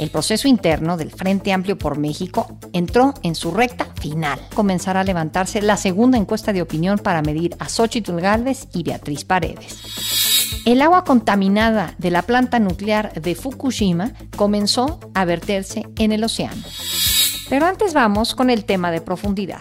El proceso interno del Frente Amplio por México entró en su recta final. Comenzará a levantarse la segunda encuesta de opinión para medir a Xochitl Gálvez y Beatriz Paredes. El agua contaminada de la planta nuclear de Fukushima comenzó a verterse en el océano. Pero antes vamos con el tema de profundidad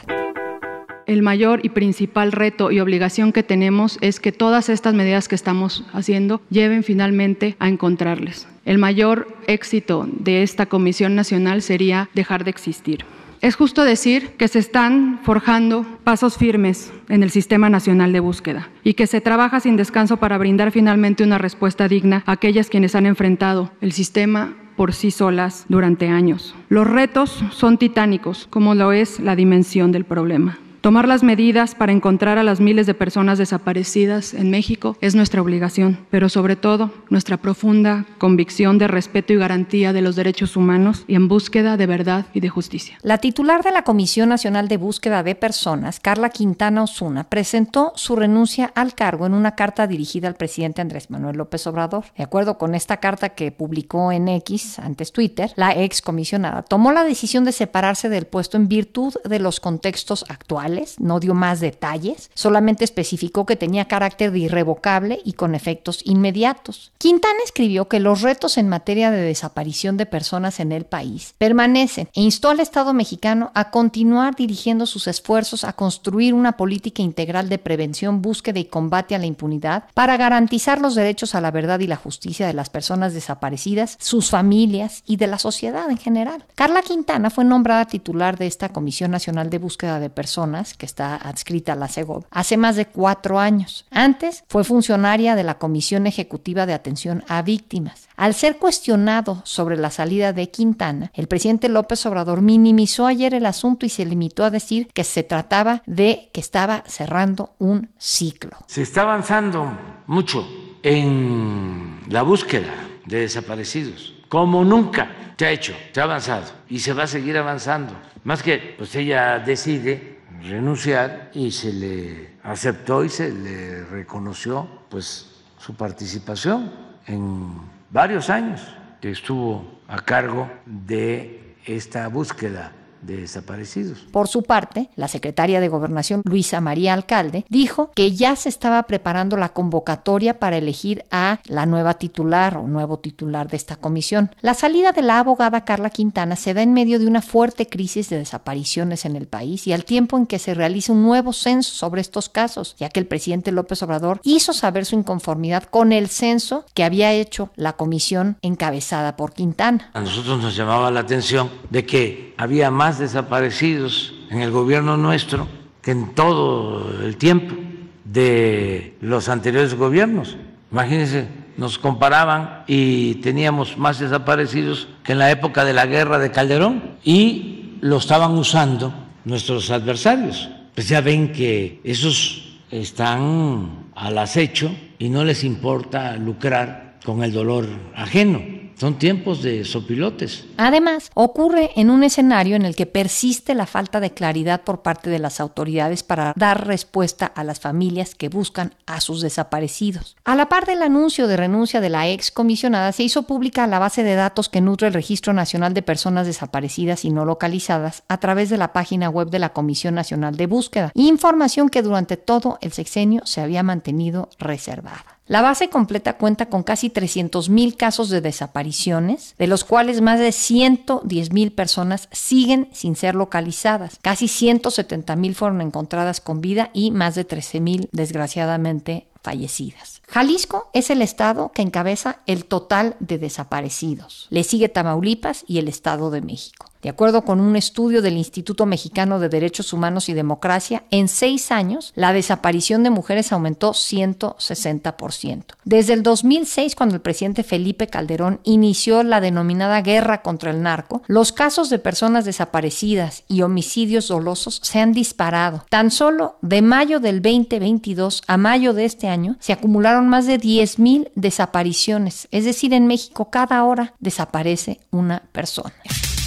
el mayor y principal reto y obligación que tenemos es que todas estas medidas que estamos haciendo lleven finalmente a encontrarles. El mayor éxito de esta Comisión Nacional sería dejar de existir. Es justo decir que se están forjando pasos firmes en el Sistema Nacional de Búsqueda y que se trabaja sin descanso para brindar finalmente una respuesta digna a aquellas quienes han enfrentado el sistema por sí solas durante años. Los retos son titánicos, como lo es la dimensión del problema. Tomar las medidas para encontrar a las miles de personas desaparecidas en México es nuestra obligación, pero sobre todo nuestra profunda convicción de respeto y garantía de los derechos humanos y en búsqueda de verdad y de justicia. La titular de la Comisión Nacional de Búsqueda de Personas, Carla Quintana Osuna, presentó su renuncia al cargo en una carta dirigida al presidente Andrés Manuel López Obrador. De acuerdo con esta carta que publicó en X, antes Twitter, la ex comisionada tomó la decisión de separarse del puesto en virtud de los contextos actuales no dio más detalles, solamente especificó que tenía carácter de irrevocable y con efectos inmediatos. Quintana escribió que los retos en materia de desaparición de personas en el país permanecen e instó al Estado mexicano a continuar dirigiendo sus esfuerzos a construir una política integral de prevención, búsqueda y combate a la impunidad para garantizar los derechos a la verdad y la justicia de las personas desaparecidas, sus familias y de la sociedad en general. Carla Quintana fue nombrada titular de esta Comisión Nacional de Búsqueda de Personas que está adscrita a la CEGOV, hace más de cuatro años. Antes fue funcionaria de la Comisión Ejecutiva de Atención a Víctimas. Al ser cuestionado sobre la salida de Quintana, el presidente López Obrador minimizó ayer el asunto y se limitó a decir que se trataba de que estaba cerrando un ciclo. Se está avanzando mucho en la búsqueda de desaparecidos, como nunca se ha hecho, se ha avanzado y se va a seguir avanzando. Más que, pues ella decide renunciar y se le aceptó y se le reconoció pues su participación en varios años que estuvo a cargo de esta búsqueda de desaparecidos. Por su parte, la secretaria de Gobernación, Luisa María Alcalde, dijo que ya se estaba preparando la convocatoria para elegir a la nueva titular o nuevo titular de esta comisión. La salida de la abogada Carla Quintana se da en medio de una fuerte crisis de desapariciones en el país y al tiempo en que se realiza un nuevo censo sobre estos casos, ya que el presidente López Obrador hizo saber su inconformidad con el censo que había hecho la comisión encabezada por Quintana. A nosotros nos llamaba la atención de que había más desaparecidos en el gobierno nuestro que en todo el tiempo de los anteriores gobiernos. Imagínense, nos comparaban y teníamos más desaparecidos que en la época de la guerra de Calderón y lo estaban usando nuestros adversarios. Pues ya ven que esos están al acecho y no les importa lucrar con el dolor ajeno. Son tiempos de sopilotes. Además, ocurre en un escenario en el que persiste la falta de claridad por parte de las autoridades para dar respuesta a las familias que buscan a sus desaparecidos. A la par del anuncio de renuncia de la ex comisionada, se hizo pública la base de datos que nutre el Registro Nacional de Personas Desaparecidas y No Localizadas a través de la página web de la Comisión Nacional de Búsqueda, información que durante todo el sexenio se había mantenido reservada. La base completa cuenta con casi 300.000 casos de desapariciones, de los cuales más de 110.000 personas siguen sin ser localizadas. Casi 170.000 fueron encontradas con vida y más de 13.000 desgraciadamente fallecidas. Jalisco es el estado que encabeza el total de desaparecidos. Le sigue Tamaulipas y el Estado de México. De acuerdo con un estudio del Instituto Mexicano de Derechos Humanos y Democracia, en seis años la desaparición de mujeres aumentó 160%. Desde el 2006, cuando el presidente Felipe Calderón inició la denominada guerra contra el narco, los casos de personas desaparecidas y homicidios dolosos se han disparado. Tan solo de mayo del 2022 a mayo de este año se acumularon más de 10.000 desapariciones, es decir, en México cada hora desaparece una persona.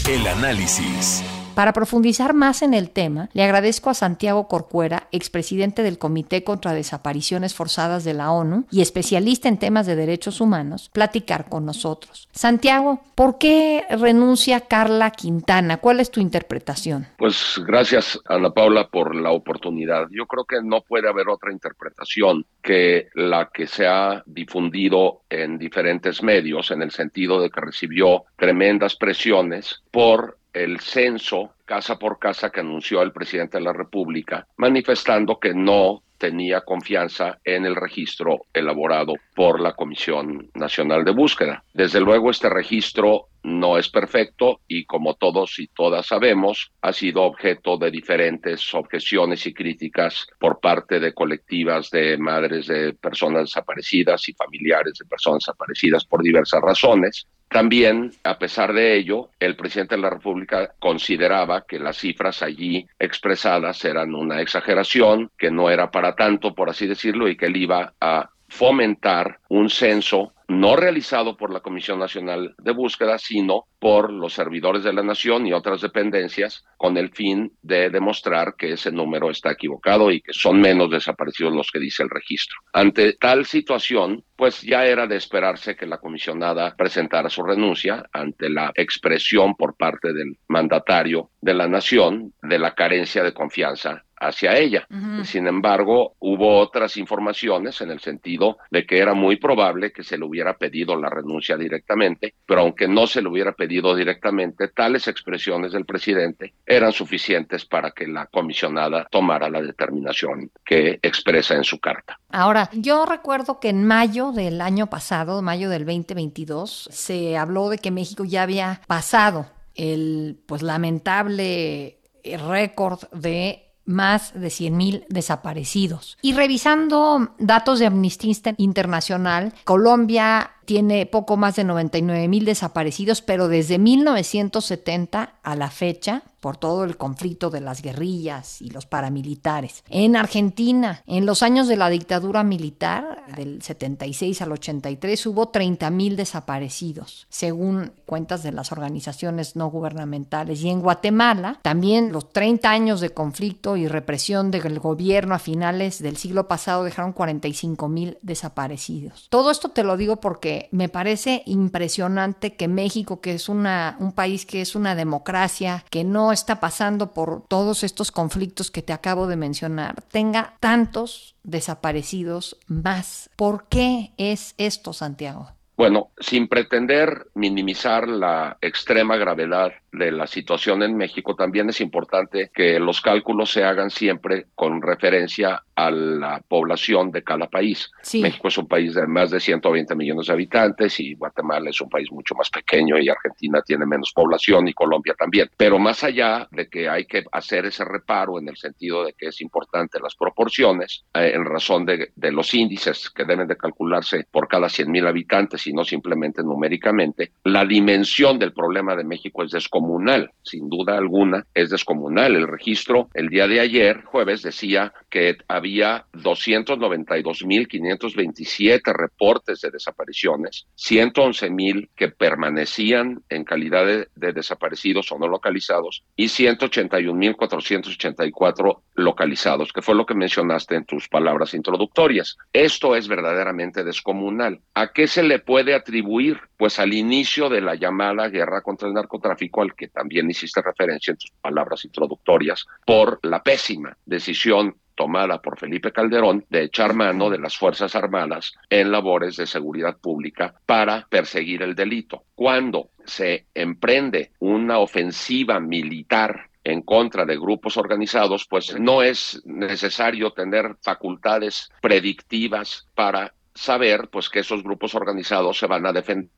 El análisis. Para profundizar más en el tema, le agradezco a Santiago Corcuera, expresidente del Comité contra Desapariciones Forzadas de la ONU y especialista en temas de derechos humanos, platicar con nosotros. Santiago, ¿por qué renuncia Carla Quintana? ¿Cuál es tu interpretación? Pues gracias, Ana Paula, por la oportunidad. Yo creo que no puede haber otra interpretación que la que se ha difundido en diferentes medios, en el sentido de que recibió tremendas presiones por el censo casa por casa que anunció el presidente de la República, manifestando que no tenía confianza en el registro elaborado por la Comisión Nacional de Búsqueda. Desde luego este registro no es perfecto y como todos y todas sabemos, ha sido objeto de diferentes objeciones y críticas por parte de colectivas de madres de personas desaparecidas y familiares de personas desaparecidas por diversas razones. También, a pesar de ello, el presidente de la República consideraba que las cifras allí expresadas eran una exageración, que no era para tanto, por así decirlo, y que él iba a fomentar un censo no realizado por la Comisión Nacional de Búsqueda, sino por los servidores de la nación y otras dependencias, con el fin de demostrar que ese número está equivocado y que son menos desaparecidos los que dice el registro. Ante tal situación, pues ya era de esperarse que la comisionada presentara su renuncia ante la expresión por parte del mandatario de la nación de la carencia de confianza hacia ella. Sin embargo, hubo otras informaciones en el sentido de que era muy probable que se le hubiera pedido la renuncia directamente, pero aunque no se le hubiera pedido directamente, tales expresiones del presidente eran suficientes para que la comisionada tomara la determinación que expresa en su carta. Ahora, yo recuerdo que en mayo del año pasado, mayo del 2022, se habló de que México ya había pasado el pues lamentable récord de más de 100.000 desaparecidos. Y revisando datos de Amnistía Internacional, Colombia tiene poco más de 99 mil desaparecidos, pero desde 1970 a la fecha, por todo el conflicto de las guerrillas y los paramilitares. En Argentina, en los años de la dictadura militar, del 76 al 83, hubo 30 mil desaparecidos, según cuentas de las organizaciones no gubernamentales. Y en Guatemala, también los 30 años de conflicto y represión del gobierno a finales del siglo pasado dejaron 45 mil desaparecidos. Todo esto te lo digo porque me parece impresionante que México, que es una, un país que es una democracia, que no está pasando por todos estos conflictos que te acabo de mencionar, tenga tantos desaparecidos más. ¿Por qué es esto, Santiago? Bueno, sin pretender minimizar la extrema gravedad de la situación en México, también es importante que los cálculos se hagan siempre con referencia a la población de cada país. México es un país de más de 120 millones de habitantes y Guatemala es un país mucho más pequeño y Argentina tiene menos población y Colombia también. Pero más allá de que hay que hacer ese reparo en el sentido de que es importante las proporciones, eh, en razón de, de, los índices que deben de calcularse por cada 100 mil habitantes y no simplemente numéricamente, la dimensión del problema de México es descomunal descomunal, sin duda alguna, es descomunal. El registro el día de ayer, jueves, decía que había 292.527 reportes de desapariciones, 111.000 que permanecían en calidad de, de desaparecidos o no localizados y 181.484 localizados, que fue lo que mencionaste en tus palabras introductorias. Esto es verdaderamente descomunal. ¿A qué se le puede atribuir? Pues al inicio de la llamada guerra contra el narcotráfico, al que también hiciste referencia en tus palabras introductorias, por la pésima decisión tomada por Felipe Calderón de echar mano de las Fuerzas Armadas en labores de seguridad pública para perseguir el delito. Cuando se emprende una ofensiva militar en contra de grupos organizados, pues no es necesario tener facultades predictivas para saber pues que esos grupos organizados se van a defender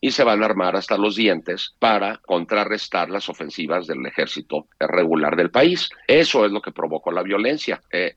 y se van a armar hasta los dientes para contrarrestar las ofensivas del ejército regular del país. Eso es lo que provocó la violencia. Eh,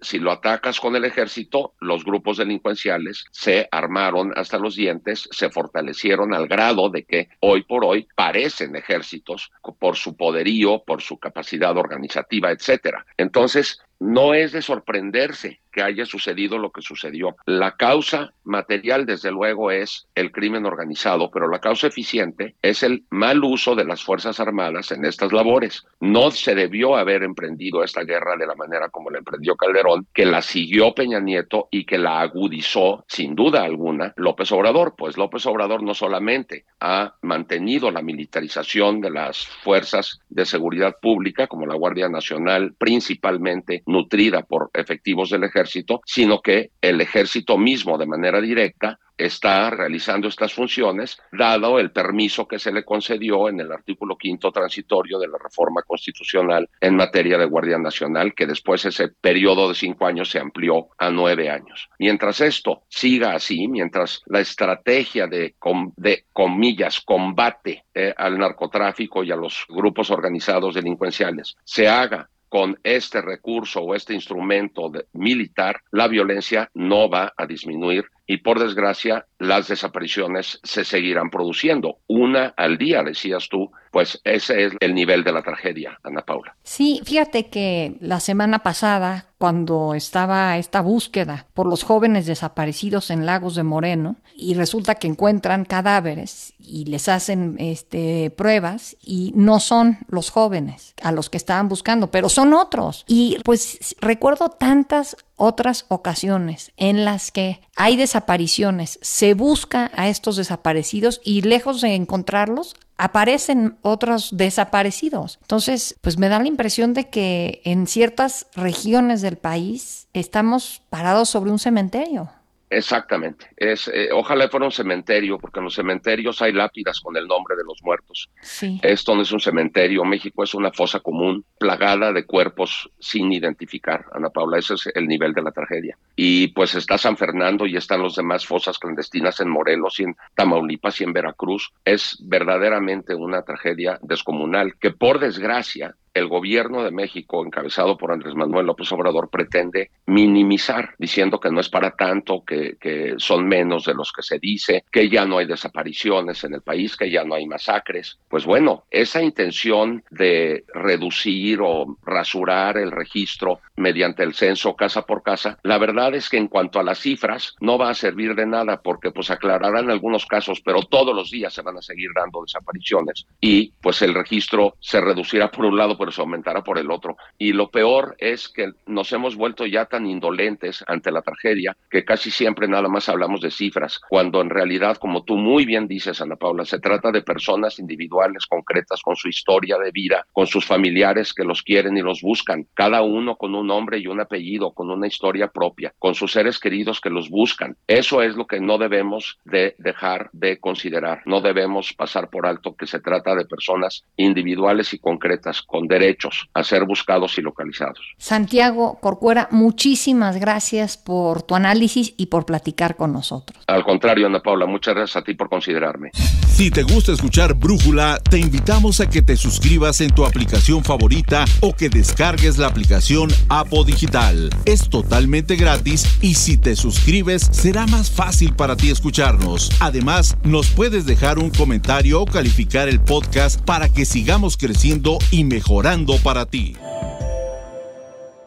si lo atacas con el ejército, los grupos delincuenciales se armaron hasta los dientes, se fortalecieron al grado de que hoy por hoy parecen ejércitos por su poderío, por su capacidad organizativa, etcétera. Entonces, no es de sorprenderse que haya sucedido lo que sucedió. La causa material, desde luego, es el crimen organizado, pero la causa eficiente es el mal uso de las Fuerzas Armadas en estas labores. No se debió haber emprendido esta guerra de la manera como la emprendió Calderón, que la siguió Peña Nieto y que la agudizó, sin duda alguna, López Obrador. Pues López Obrador no solamente ha mantenido la militarización de las fuerzas de seguridad pública, como la Guardia Nacional, principalmente nutrida por efectivos del ejército, sino que el ejército mismo de manera directa está realizando estas funciones, dado el permiso que se le concedió en el artículo quinto transitorio de la reforma constitucional en materia de Guardia Nacional, que después ese periodo de cinco años se amplió a nueve años. Mientras esto siga así, mientras la estrategia de, de comillas, combate eh, al narcotráfico y a los grupos organizados delincuenciales se haga con este recurso o este instrumento militar, la violencia no va a disminuir y por desgracia las desapariciones se seguirán produciendo. Una al día, decías tú, pues ese es el nivel de la tragedia, Ana Paula. Sí, fíjate que la semana pasada, cuando estaba esta búsqueda por los jóvenes desaparecidos en Lagos de Moreno, y resulta que encuentran cadáveres y les hacen este, pruebas y no son los jóvenes a los que estaban buscando, pero son otros. Y pues recuerdo tantas otras ocasiones en las que hay desapariciones, se busca a estos desaparecidos y lejos de encontrarlos, aparecen otros desaparecidos. Entonces, pues me da la impresión de que en ciertas regiones del país estamos parados sobre un cementerio. Exactamente. Es, eh, ojalá fuera un cementerio, porque en los cementerios hay lápidas con el nombre de los muertos. Sí. Esto no es un cementerio. México es una fosa común, plagada de cuerpos sin identificar. Ana Paula, ese es el nivel de la tragedia. Y pues está San Fernando y están los demás fosas clandestinas en Morelos y en Tamaulipas y en Veracruz. Es verdaderamente una tragedia descomunal que por desgracia el gobierno de México, encabezado por Andrés Manuel López Obrador, pretende minimizar, diciendo que no es para tanto, que, son menos de los que se dice, que ya no hay desapariciones en el país, que ya no hay masacres. Pues bueno, esa intención de reducir o rasurar el registro mediante el censo casa por casa, la verdad es que en cuanto a las cifras no va a servir de nada porque pues aclararán algunos casos, pero todos los días se van a seguir dando desapariciones y pues el registro se reducirá por un lado, pero se aumentará por el otro. Y lo peor es que nos hemos vuelto ya tan indolentes ante la tragedia que casi siempre nada más hablamos de cifras, cuando en realidad, como tú muy bien dices, Ana Paula, se trata de personas individuales, concretas, con su historia de vida, con sus familiares que los quieren y los buscan, cada uno con un nombre y un apellido, con una historia propia, con sus seres queridos que los buscan. Eso es lo que no debemos de dejar de considerar. No debemos pasar por alto que se trata de personas individuales y concretas, con derechos a ser buscados y localizados. Santiago Corcuera, muchísimas gracias por tu análisis y por platicar con nosotros. Al contrario, Ana Paula, muchas gracias a ti por considerarme. Si te gusta escuchar Brújula, te invitamos a que te suscribas en tu aplicación favorita o que descargues la aplicación Apo Digital. Es totalmente gratis y si te suscribes será más fácil para ti escucharnos. Además, nos puedes dejar un comentario o calificar el podcast para que sigamos creciendo y mejorando para ti.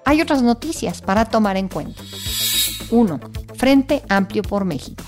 Hay otras noticias para tomar en cuenta. 1. Frente Amplio por México.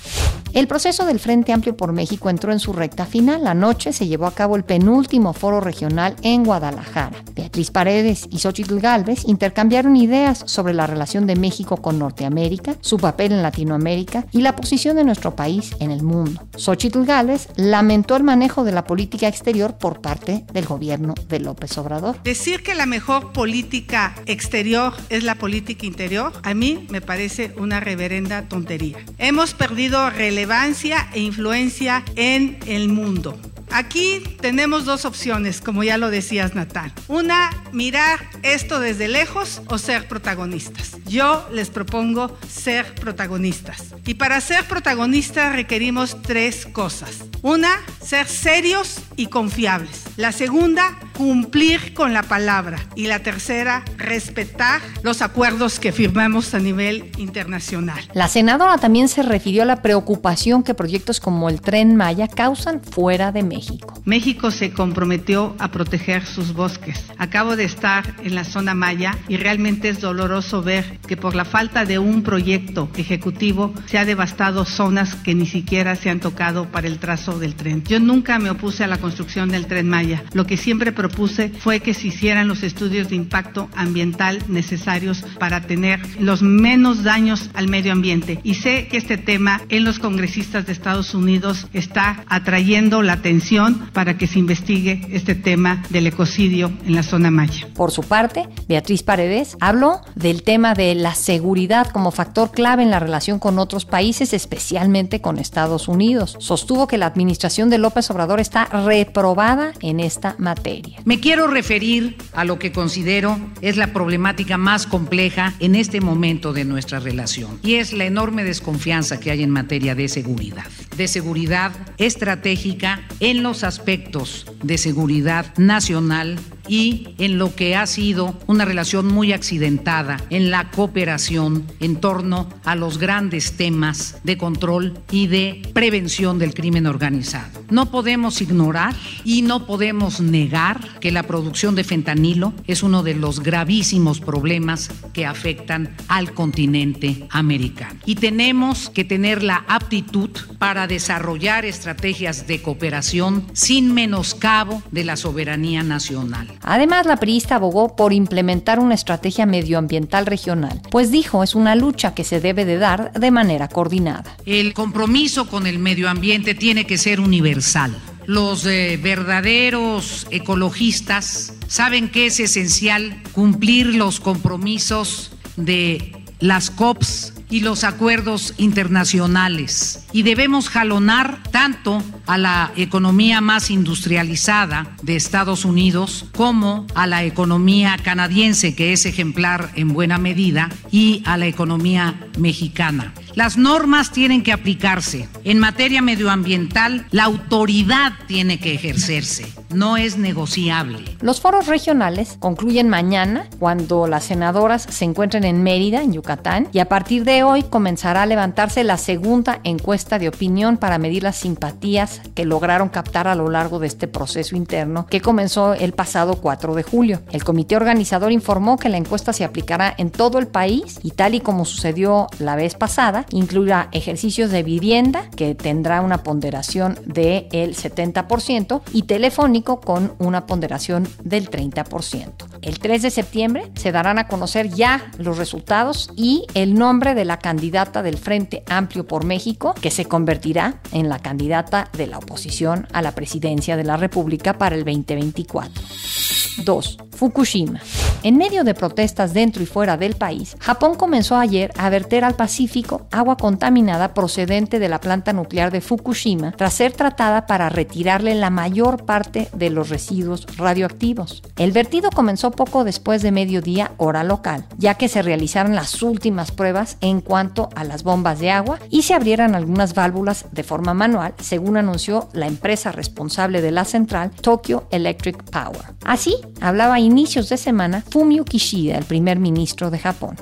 El proceso del Frente Amplio por México entró en su recta final. Anoche se llevó a cabo el penúltimo foro regional en Guadalajara. Beatriz Paredes y Xochitl Galvez intercambiaron ideas sobre la relación de México con Norteamérica, su papel en Latinoamérica y la posición de nuestro país en el mundo. Xochitl Galvez lamentó el manejo de la política exterior por parte del gobierno de López Obrador. Decir que la mejor política exterior es la política interior, a mí me parece una reverenda tontería. Hemos perdido relevancia relevancia e influencia en el mundo. Aquí tenemos dos opciones, como ya lo decías, Natal. Una, mirar esto desde lejos o ser protagonistas. Yo les propongo ser protagonistas. Y para ser protagonistas requerimos tres cosas. Una, ser serios y confiables. La segunda, cumplir con la palabra. Y la tercera, respetar los acuerdos que firmamos a nivel internacional. La senadora también se refirió a la preocupación que proyectos como el tren Maya causan fuera de México. México se comprometió a proteger sus bosques. Acabo de estar en la zona Maya y realmente es doloroso ver que por la falta de un proyecto ejecutivo se ha devastado zonas que ni siquiera se han tocado para el trazo del tren. Yo nunca me opuse a la construcción del tren Maya. Lo que siempre propuse fue que se hicieran los estudios de impacto ambiental necesarios para tener los menos daños al medio ambiente. Y sé que este tema en los congresistas de Estados Unidos está atrayendo la atención para que se investigue este tema del ecocidio en la zona Maya. Por su parte, Beatriz Paredes habló del tema de la seguridad como factor clave en la relación con otros países, especialmente con Estados Unidos. Sostuvo que la administración de López Obrador está reprobada en esta materia. Me quiero referir a lo que considero es la problemática más compleja en este momento de nuestra relación y es la enorme desconfianza que hay en materia de seguridad, de seguridad estratégica en los aspectos de seguridad nacional y en lo que ha sido una relación muy accidentada en la cooperación en torno a los grandes temas de control y de prevención del crimen organizado. No podemos ignorar y no podemos negar que la producción de fentanilo es uno de los gravísimos problemas que afectan al continente americano. Y tenemos que tener la aptitud para desarrollar estrategias de cooperación sin menoscabo de la soberanía nacional. Además, la priista abogó por implementar una estrategia medioambiental regional, pues dijo es una lucha que se debe de dar de manera coordinada. El compromiso con el medio ambiente tiene que ser universal. Los eh, verdaderos ecologistas saben que es esencial cumplir los compromisos de las COPs y los acuerdos internacionales. Y debemos jalonar tanto a la economía más industrializada de Estados Unidos como a la economía canadiense, que es ejemplar en buena medida, y a la economía mexicana. Las normas tienen que aplicarse. En materia medioambiental, la autoridad tiene que ejercerse. No es negociable. Los foros regionales concluyen mañana cuando las senadoras se encuentren en Mérida, en Yucatán, y a partir de hoy comenzará a levantarse la segunda encuesta de opinión para medir las simpatías que lograron captar a lo largo de este proceso interno que comenzó el pasado 4 de julio. El comité organizador informó que la encuesta se aplicará en todo el país y tal y como sucedió la vez pasada, incluirá ejercicios de vivienda, que tendrá una ponderación del 70%, y con una ponderación del 30%. El 3 de septiembre se darán a conocer ya los resultados y el nombre de la candidata del Frente Amplio por México, que se convertirá en la candidata de la oposición a la presidencia de la República para el 2024. 2. Fukushima. En medio de protestas dentro y fuera del país, Japón comenzó ayer a verter al Pacífico agua contaminada procedente de la planta nuclear de Fukushima tras ser tratada para retirarle la mayor parte de los residuos radioactivos. El vertido comenzó poco después de mediodía hora local, ya que se realizaron las últimas pruebas en cuanto a las bombas de agua y se abrieran algunas válvulas de forma manual, según anunció la empresa responsable de la central, Tokyo Electric Power. Así, hablaba a inicios de semana Fumio Kishida, el primer ministro de Japón.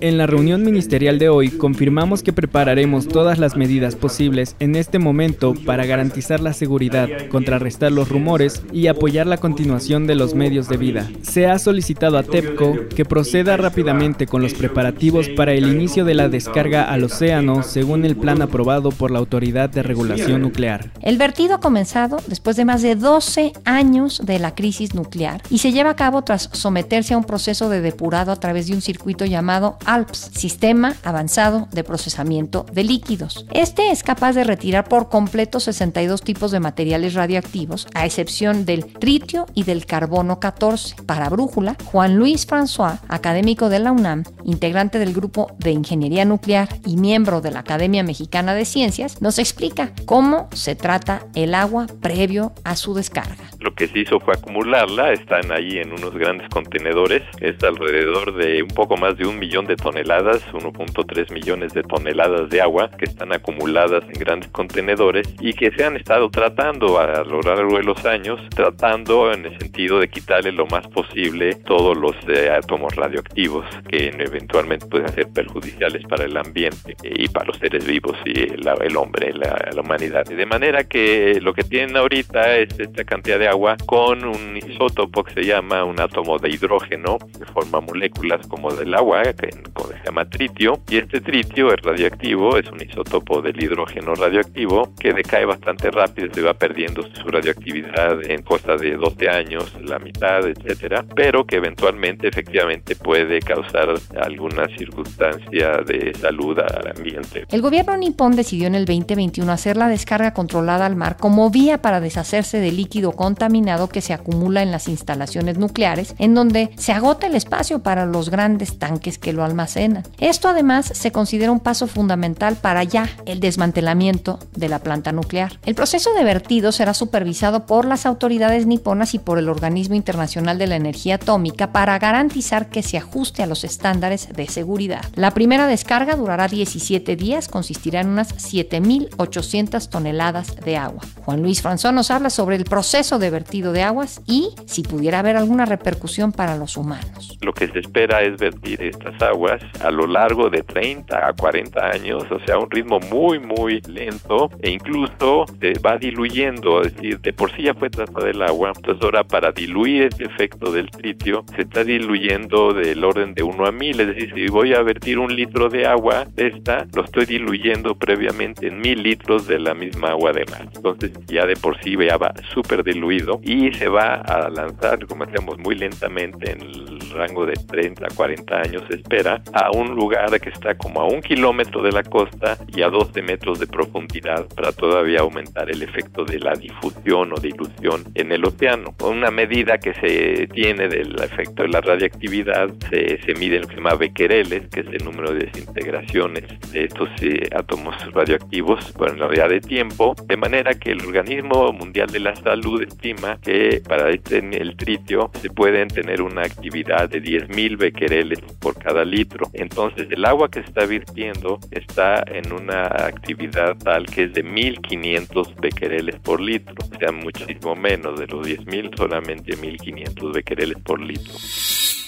En la reunión ministerial de hoy confirmamos que prepararemos todas las medidas posibles en este momento para garantizar la seguridad, contrarrestar los rumores y apoyar la continuación de los medios de vida. Se ha solicitado a TEPCO que proceda rápidamente con los preparativos para el inicio de la descarga al océano según el plan aprobado por la Autoridad de Regulación Nuclear. El vertido ha comenzado después de más de 12 años de la crisis nuclear y se lleva a cabo tras someterse a un proceso de depurado a través de un circuito llamado ALPS, Sistema Avanzado de Procesamiento de Líquidos. Este es capaz de retirar por completo 62 tipos de materiales radioactivos, a excepción del tritio y del carbono 14. Para Brújula, Juan Luis François, académico de la UNAM, integrante del grupo de Ingeniería Nuclear y miembro de la Academia Mexicana de Ciencias, nos explica cómo se trata el agua previo a su descarga. Lo que se hizo fue acumularla, están ahí en unos grandes contenedores, es alrededor de un poco más de un millón de toneladas, 1.3 millones de toneladas de agua que están acumuladas en grandes contenedores y que se han estado tratando a lo largo de los años, tratando en el sentido de quitarle lo más posible todos los eh, átomos radioactivos que eventualmente pueden ser perjudiciales para el ambiente y para los seres vivos y el, hombre, la, la humanidad. De manera que lo que tienen ahorita es esta cantidad de agua con un isótopo que se llama un átomo de hidrógeno que forma moléculas como del agua, que se llama tritio, y este tritio es radioactivo, es un isótopo del hidrógeno radioactivo que decae bastante rápido, se va perdiendo su radioactividad en cosa de 12 años, la mitad, etcétera, pero que eventualmente efectivamente puede causar alguna circunstancia de salud al ambiente. El gobierno nipón decidió en el 2021 hacer la descarga controlada al mar como vía para deshacerse del líquido contaminado que se acumula en las instalaciones nucleares, en donde se agota el espacio para los grandes tanques que lo almacenan. Esto además se considera un paso fundamental para ya el desmantelamiento de la planta nuclear. El proceso de vertido será supervisado por las autoridades niponas y por el Organismo Internacional de la Energía Atómica para garantizar que se ajuste a los estándares de seguridad. La primera descarga durará 17 días, consistirá en unas 7.800 toneladas de agua. Juan Luis Franzón nos habla sobre el proceso de vertido de aguas y si pudiera haber alguna repercusión para los humanos. Lo que se espera es vertir estas aguas a lo largo de 30 a 40 años, o sea, un ritmo muy, muy lento e incluso se va diluyendo, es decir, de por sí ya fue tratada el agua, entonces ahora para diluir ese efecto del tritio se está diluyendo del orden de 1 a 1000, es decir, si voy a vertir un litro de agua de esta, lo estoy diluyendo previamente en mil litros de la misma agua de mar. Entonces ya de por sí ya va súper diluido y se va a lanzar, como hacemos muy lentamente en el rango de 30 a 40 años se espera, a un lugar que está como a un kilómetro de la costa y a 12 metros de profundidad para todavía aumentar el efecto de la difusión o dilución en el océano. Una medida que se tiene del efecto de la radiactividad se, se mide lo que se llama becquereles, que es el número de desintegraciones de estos eh, átomos radioactivos por la unidad de tiempo, de manera que el Organismo Mundial de la Salud estima que para este, el tritio se pueden tener una actividad de 10.000 becquereles por cada litro. Entonces el agua que se está virtiendo está en una actividad tal que es de 1.500 becquereles por litro, o sea, muchísimo menos de los 10.000, solamente 1.500 becquereles por litro.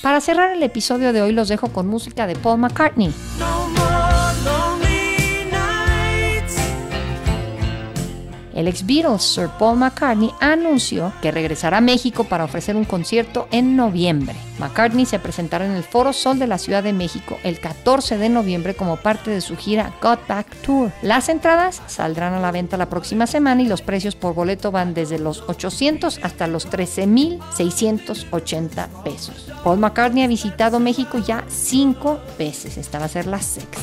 Para cerrar el episodio de hoy los dejo con música de Paul McCartney. El ex Beatles Sir Paul McCartney anunció que regresará a México para ofrecer un concierto en noviembre. McCartney se presentará en el Foro Sol de la Ciudad de México el 14 de noviembre como parte de su gira Got Back Tour. Las entradas saldrán a la venta la próxima semana y los precios por boleto van desde los 800 hasta los 13.680 pesos. Paul McCartney ha visitado México ya cinco veces, esta va a ser la sexta.